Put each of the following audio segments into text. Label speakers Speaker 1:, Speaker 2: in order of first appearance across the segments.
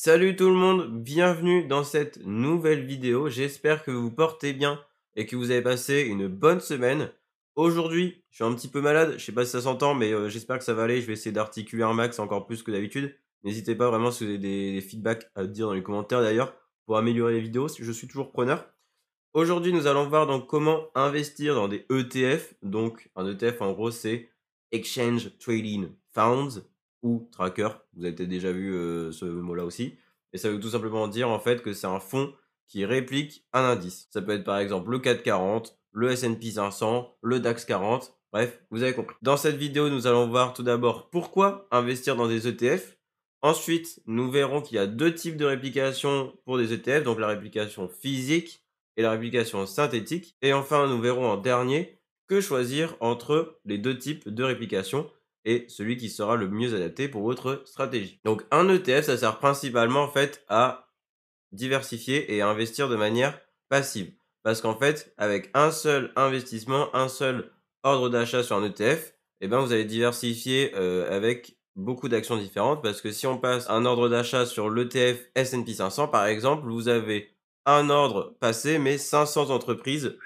Speaker 1: Salut tout le monde, bienvenue dans cette nouvelle vidéo. J'espère que vous portez bien et que vous avez passé une bonne semaine. Aujourd'hui, je suis un petit peu malade, je sais pas si ça s'entend, mais euh, j'espère que ça va aller. Je vais essayer d'articuler un max encore plus que d'habitude. N'hésitez pas vraiment si vous avez des, feedbacks à dire dans les commentaires d'ailleurs pour améliorer les vidéos. Je suis toujours preneur. Aujourd'hui, nous allons voir donc comment investir dans des ETF. Donc, un ETF en gros, c'est Exchange Trading Funds ou tracker. Vous avez déjà vu euh, ce mot-là aussi. Et ça veut tout simplement dire en fait que c'est un fonds qui réplique un indice. Ça peut être par exemple le 440, le S&P 500, le DAX 40. Bref, vous avez compris. Dans cette vidéo, nous allons voir tout d'abord pourquoi investir dans des ETF. Ensuite, nous verrons qu'il y a deux types de réplication pour des ETF, donc la réplication physique et la réplication synthétique. Et enfin, nous verrons en dernier que choisir entre les deux types de réplication et celui qui sera le mieux adapté pour votre stratégie. Donc un ETF, ça sert principalement en fait à diversifier et à investir de manière passive. Parce qu'en fait, avec un seul investissement, un seul ordre d'achat sur un ETF, eh ben vous allez diversifier euh, avec beaucoup d'actions différentes. Parce que si on passe un ordre d'achat sur l'ETF S&P 500, par exemple, vous avez un ordre passé, mais 500 entreprises.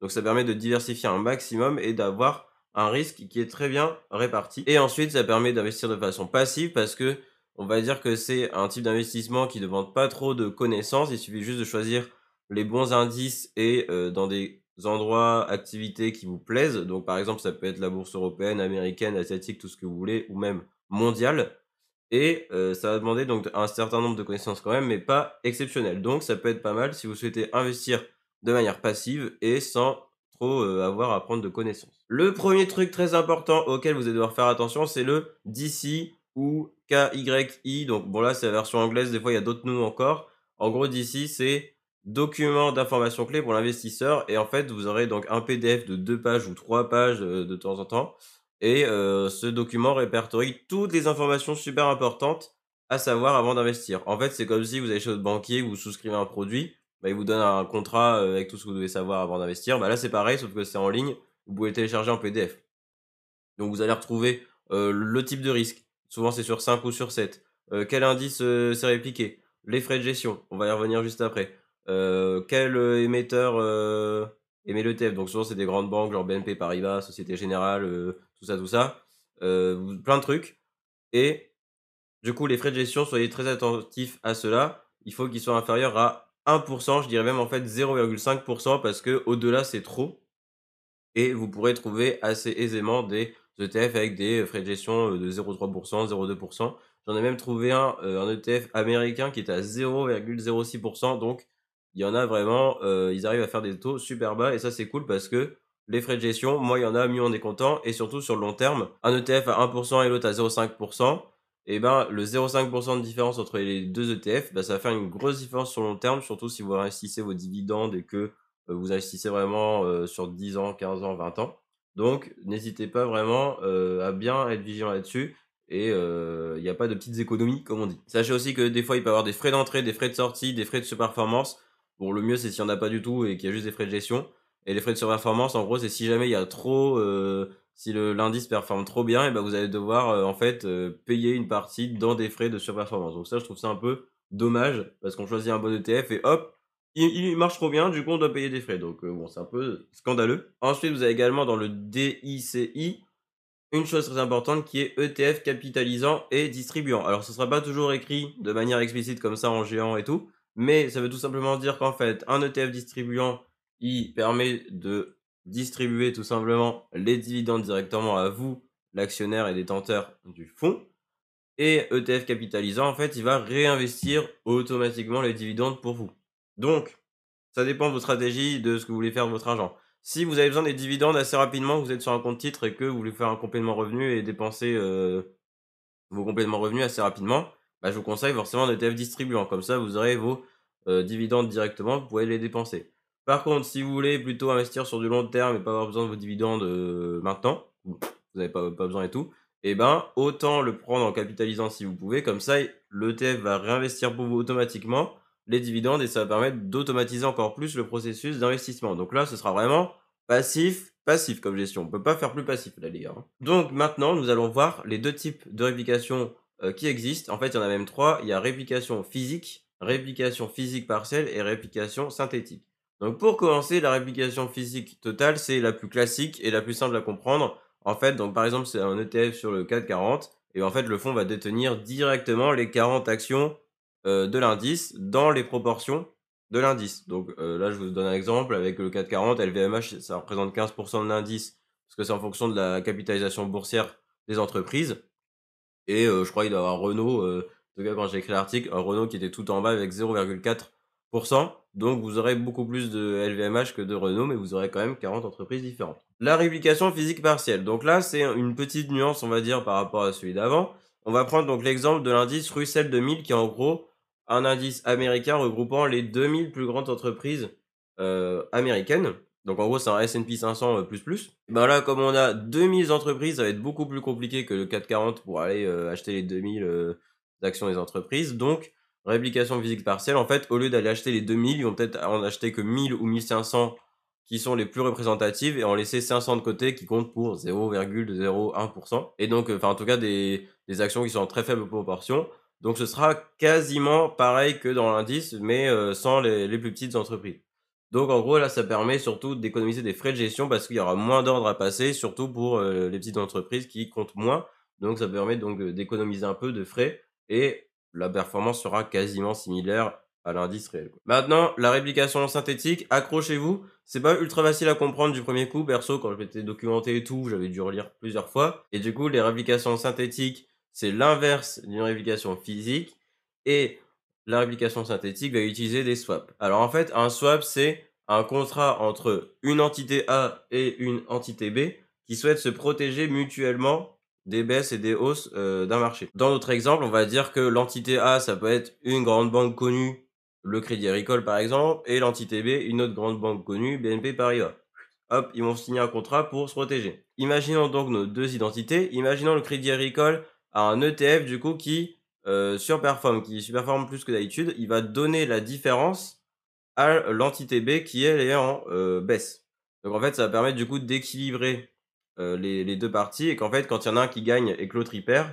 Speaker 1: Donc ça permet de diversifier un maximum et d'avoir un risque qui est très bien réparti. Et ensuite, ça permet d'investir de façon passive parce que on va dire que c'est un type d'investissement qui ne demande pas trop de connaissances. Il suffit juste de choisir les bons indices et euh, dans des endroits, activités qui vous plaisent. Donc, par exemple, ça peut être la bourse européenne, américaine, asiatique, tout ce que vous voulez, ou même mondiale. Et euh, ça va demander donc un certain nombre de connaissances quand même, mais pas exceptionnel. Donc, ça peut être pas mal si vous souhaitez investir de manière passive et sans euh, avoir à prendre de connaissances. Le premier truc très important auquel vous allez devoir faire attention, c'est le DC ou KYI. Donc bon là c'est la version anglaise, des fois il y a d'autres noms encore. En gros DC c'est document d'information clé pour l'investisseur et en fait vous aurez donc un PDF de deux pages ou trois pages euh, de temps en temps et euh, ce document répertorie toutes les informations super importantes à savoir avant d'investir. En fait c'est comme si vous allez chez votre banquier, vous souscrivez un produit bah, il vous donne un contrat euh, avec tout ce que vous devez savoir avant d'investir. Bah, là, c'est pareil, sauf que c'est en ligne. Vous pouvez le télécharger en PDF. Donc, vous allez retrouver euh, le type de risque. Souvent, c'est sur 5 ou sur 7. Euh, quel indice s'est répliqué? Les frais de gestion. On va y revenir juste après. quel émetteur émet l'ETF Donc, souvent, c'est des grandes banques, genre BNP Paribas, Société Générale, tout ça, tout ça. plein de trucs. Et du coup, les frais de gestion, soyez très attentifs à cela. Il faut qu'ils soient inférieurs à 1%, je dirais même en fait 0,5% parce que au-delà c'est trop. Et vous pourrez trouver assez aisément des ETF avec des frais de gestion euh, de 0,3%, 0,2%. J'en ai même trouvé un, euh, un ETF américain qui est à 0,06%. Donc il y en a vraiment, euh, ils arrivent à faire des taux super bas et ça c'est cool parce que les frais de gestion, moi il y en a, mieux on est content et surtout sur le long terme, un ETF à 1% et l'autre à 0,5%, et ben le 0,5% de différence entre les deux ETF, ben, ça va faire une grosse différence sur le long terme, surtout si vous investissez vos dividendes et que euh, vous investissez vraiment euh, sur 10 ans, 15 ans, 20 ans. Donc n'hésitez pas vraiment euh, à bien être vigilant là-dessus et il n'y a pas de petites économies comme on dit. Sachez aussi que des fois il peut y avoir des frais d'entrée, des frais de sortie, des frais de surperformance. Bon le mieux c'est s'il n'y en a pas du tout et qu'il y a juste des frais de gestion. Et les frais de surperformance en gros c'est si jamais il y a trop si l'indice performe trop bien, et eh ben vous allez devoir euh, en fait euh, payer une partie dans des frais de surperformance. Donc ça, je trouve ça un peu dommage parce qu'on choisit un bon ETF et hop, il, marche trop bien, du coup on doit payer des frais. Donc euh, bon, c'est un peu scandaleux. Ensuite, vous avez également dans le DICI une chose très importante qui est ETF capitalisant et distribuant. Alors ce sera pas toujours écrit de manière explicite comme ça en géant et tout, mais ça veut tout simplement dire qu'en fait un ETF distribuant il permet de distribuer tout simplement les dividendes directement à vous, l'actionnaire et détenteur du fonds. Et ETF capitalisant, en fait, il va réinvestir automatiquement les dividendes pour vous. Donc, ça dépend de votre stratégie, de ce que vous voulez faire de votre argent. Si vous avez besoin des dividendes assez rapidement, vous êtes sur un compte titre et que vous voulez faire un complément revenu et dépenser euh, vos compléments revenus assez rapidement, bah, je vous conseille forcément un ETF distribuant. Comme ça, vous aurez vos euh, dividendes directement, vous pouvez les dépenser. Par contre, si vous voulez plutôt investir sur du long terme et pas avoir besoin de vos dividendes euh, maintenant, vous n'avez pas, besoin et tout, eh ben autant le prendre en capitalisant si vous pouvez, comme ça l'ETF va réinvestir pour vous automatiquement les dividendes et ça va permettre d'automatiser encore plus le processus d'investissement. Donc là, ce sera vraiment passif, passif comme gestion. On ne peut pas faire plus passif là les gars. Hein. Donc maintenant, nous allons voir les deux types de réplication qui existent. En fait, il y en a même trois. Il y a réplication physique, réplication physique partielle et réplication synthétique. Donc pour commencer, la réplication physique totale, c'est la plus classique et la plus simple à comprendre. En fait, donc par exemple, c'est un ETF sur le 440 et en fait, le fonds va détenir directement les 40 actions de l'indice dans les proportions de l'indice. Donc là, je vous donne un exemple avec le 440, LVMH, ça représente 15% de l'indice parce que c'est en fonction de la capitalisation boursière des entreprises. Et je crois qu'il doit y avoir Renault, en tout cas quand j'ai écrit l'article, un Renault qui était tout en bas avec 0,4%. Donc vous aurez beaucoup plus de LVMH que de Renault, mais vous aurez quand même 40 entreprises différentes. La réplication physique partielle. Donc là, c'est une petite nuance, on va dire, par rapport à celui d'avant. On va prendre donc l'exemple de l'indice Russell 2000 qui est en gros un indice américain regroupant les 2000 plus grandes entreprises euh, américaines. Donc en gros, c'est un S&P 500 plus plus. Ben là, comme on a 2000 entreprises, ça va être beaucoup plus compliqué que le 440 pour aller euh, acheter les 2000 euh, actions des entreprises. Donc, réplication physique partielle, en fait, au lieu d'aller acheter les 2000, ils vont peut-être en acheter que 1000 ou 1500 qui sont les plus représentatives et en laisser 500 de côté qui comptent pour 0,01%. Et donc, enfin, en tout cas, des, actions qui sont en très faible proportion. Donc ce sera quasiment pareil que dans l'indice, mais euh, sans les, plus petites entreprises. Donc en gros là, ça permet surtout d'économiser des frais de gestion parce qu'il y aura moins d'ordres à passer, surtout pour euh, les petites entreprises qui comptent moins. Donc ça permet donc d'économiser un peu de frais et la performance sera quasiment similaire à l'indice réel. Maintenant, la réplication synthétique, accrochez-vous, c'est pas ultra facile à comprendre du premier coup. Perso, quand je m'étais documenté et tout, j'avais dû relire plusieurs fois. Et du coup, les réplications synthétiques, c'est l'inverse d'une réplication physique et la réplication synthétique va utiliser des swaps. Alors en fait, un swap, c'est un contrat entre une entité A et une entité B qui souhaitent se protéger mutuellement des baisses et des hausses euh, d'un marché. Dans notre exemple, on va dire que l'entité A, ça peut être une grande banque connue, le Crédit Agricole par exemple, et l'entité B, une autre grande banque connue, BNP Paribas. Hop, ils vont signer un contrat pour se protéger. Imaginons donc nos deux identités. Imaginons le Crédit Agricole un ETF du coup qui euh, surperforme, qui surperforme plus que d'habitude, il va donner la différence à l'entité B qui elle est en euh, baisse. Donc en fait ça va permettre du coup d'équilibrer euh, les, deux parties et qu'en fait quand il y en a un qui gagne et que l'autre y perd,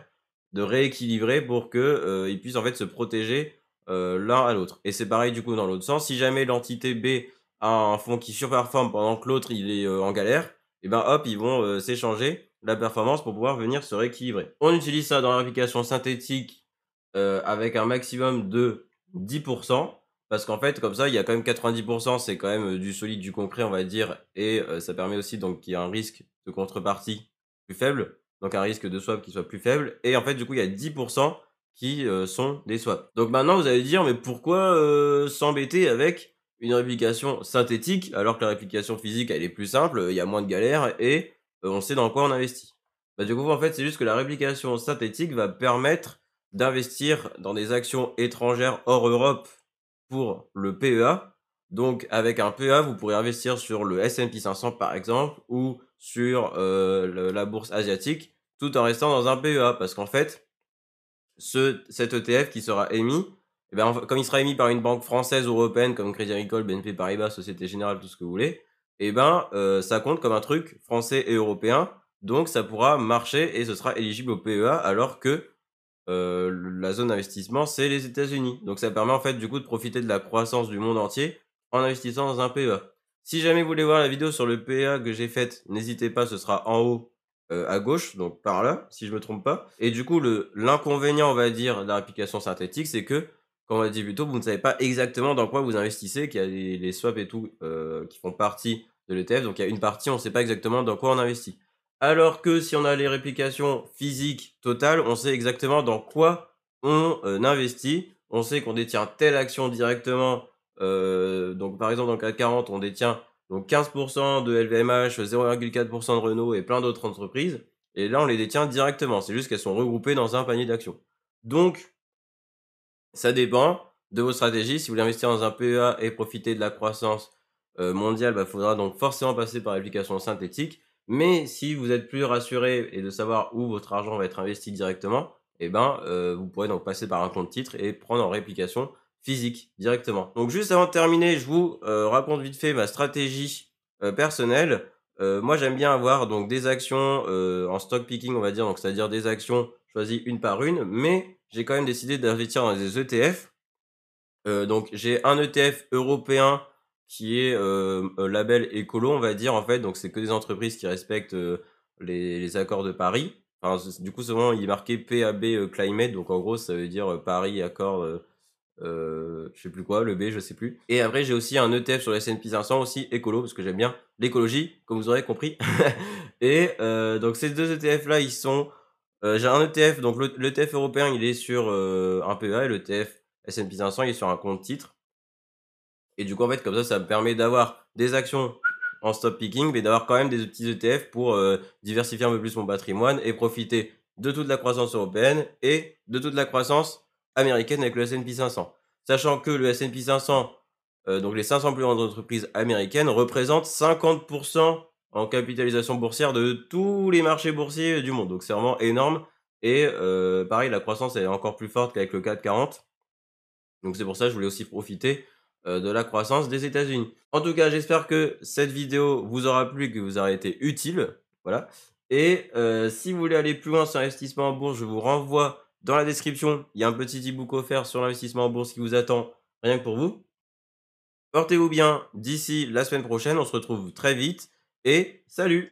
Speaker 1: de rééquilibrer pour que ils puissent en fait se protéger l'un à l'autre. Et c'est pareil du coup dans l'autre sens. Si jamais l'entité B a un fonds qui surperforme pendant que l'autre il est en galère, et ben hop ils vont s'échanger la performance pour pouvoir venir se rééquilibrer. On utilise ça dans l'application synthétique euh, avec un maximum de 10%, parce qu'en fait, comme ça, il y a quand même 90%, c'est quand même euh, du solide, du concret, on va dire, et euh, ça permet aussi donc qu'il y a un risque de contrepartie plus faible, donc un risque de swap qui soit plus faible, et en fait, du coup, il y a 10% qui sont des swaps. Donc maintenant, vous allez dire, mais pourquoi s'embêter avec une réplication synthétique alors que la réplication physique, elle est plus simple, il y a moins de galères, et euh, on sait dans quoi on investit? Bah, du coup, en fait, c'est juste que la réplication synthétique va permettre d'investir dans des actions étrangères hors Europe pour le PEA. Donc, avec un PEA, vous pourrez investir sur le S&P 500 par exemple ou sur euh, la bourse asiatique, tout en restant dans un PEA, parce qu'en fait, ce, cet ETF qui sera émis, eh bien, comme il sera émis par une banque française ou européenne comme Crédit Agricole, BNP Paribas, Société Générale, tout ce que vous voulez, eh ben, euh, ça compte comme un truc français et européen. Donc, ça pourra marcher et ce sera éligible au PEA alors que euh, la zone d'investissement, c'est les États-Unis. Donc, ça permet en fait du coup de profiter de la croissance du monde entier en investissant dans un PEA. Si jamais vous voulez voir la vidéo sur le PEA que j'ai faite, n'hésitez pas, ce sera en haut euh, à gauche, donc par là, si je me trompe pas. Et du coup, l'inconvénient, on va dire, de la réplication synthétique, c'est que, comme on l'a dit plus tôt, vous ne savez pas exactement dans quoi vous investissez, qu'il y a les, les swaps et tout qui font partie de l'ETF. Donc il y a une partie, on ne sait pas exactement dans quoi on investit. Alors que si on a les réplications physiques totales, on sait exactement dans quoi on euh, investit. On sait qu'on détient telle action directement. Euh, donc par exemple dans le CAC 40, on détient donc 15% de LVMH, 0,4% de Renault et plein d'autres entreprises. Et là, on les détient directement. C'est juste qu'elles sont regroupées dans un panier d'actions. Donc, ça dépend de vos stratégies. Si vous voulez investir dans un PEA et profiter de la croissance euh, mondial, il bah, faudra donc forcément passer par l'application synthétique. Mais si vous êtes plus rassuré et de savoir où votre argent va être investi directement, eh ben, euh, vous pourrez donc passer par un compte titre et prendre en réplication physique directement. Donc juste avant de terminer, je vous euh, raconte vite fait ma stratégie personnelle. moi, j'aime bien avoir donc des actions en stock picking, on va dire, donc c'est-à-dire des actions. choisi une par une, mais j'ai quand même décidé d'investir dans des ETF. Euh, donc j'ai un ETF européen qui est euh, label écolo, on va dire en fait. Donc c'est que des entreprises qui respectent les, accords de Paris. Du coup, souvent il est marqué PAB Climate. Donc en gros, ça veut dire Paris accord euh, je sais plus quoi, le B, je sais plus. Et après, j'ai aussi un ETF sur le S&P 500 aussi écolo parce que j'aime bien l'écologie, comme vous aurez compris. et euh, donc ces deux ETF là, ils sont. Euh, j'ai un ETF, donc l'ETF européen, il est sur un PEA et l'ETF S&P 500, il est sur un compte titre. Et du coup, en fait, comme ça, ça me permet d'avoir des actions en stop picking, mais d'avoir quand même des petits ETF pour diversifier un peu plus mon patrimoine et profiter de toute la croissance européenne et de toute la croissance américaine avec le S&P 500. Sachant que le S&P 500, euh, donc les 500 plus grandes entreprises américaines, représentent 50% en capitalisation boursière de tous les marchés boursiers du monde. Donc c'est vraiment énorme. Et euh, pareil, la croissance est encore plus forte qu'avec le 440. Donc c'est pour ça que je voulais aussi profiter euh, de la croissance des États-Unis. En tout cas, j'espère que cette vidéo vous aura plu que vous aura été utile. Voilà. Et si vous voulez aller plus loin sur l'investissement en bourse, je vous renvoie dans la description, il y a un petit e-book offert sur l'investissement en bourse qui vous attend, rien que pour vous. Portez-vous bien d'ici la semaine prochaine, on se retrouve très vite et salut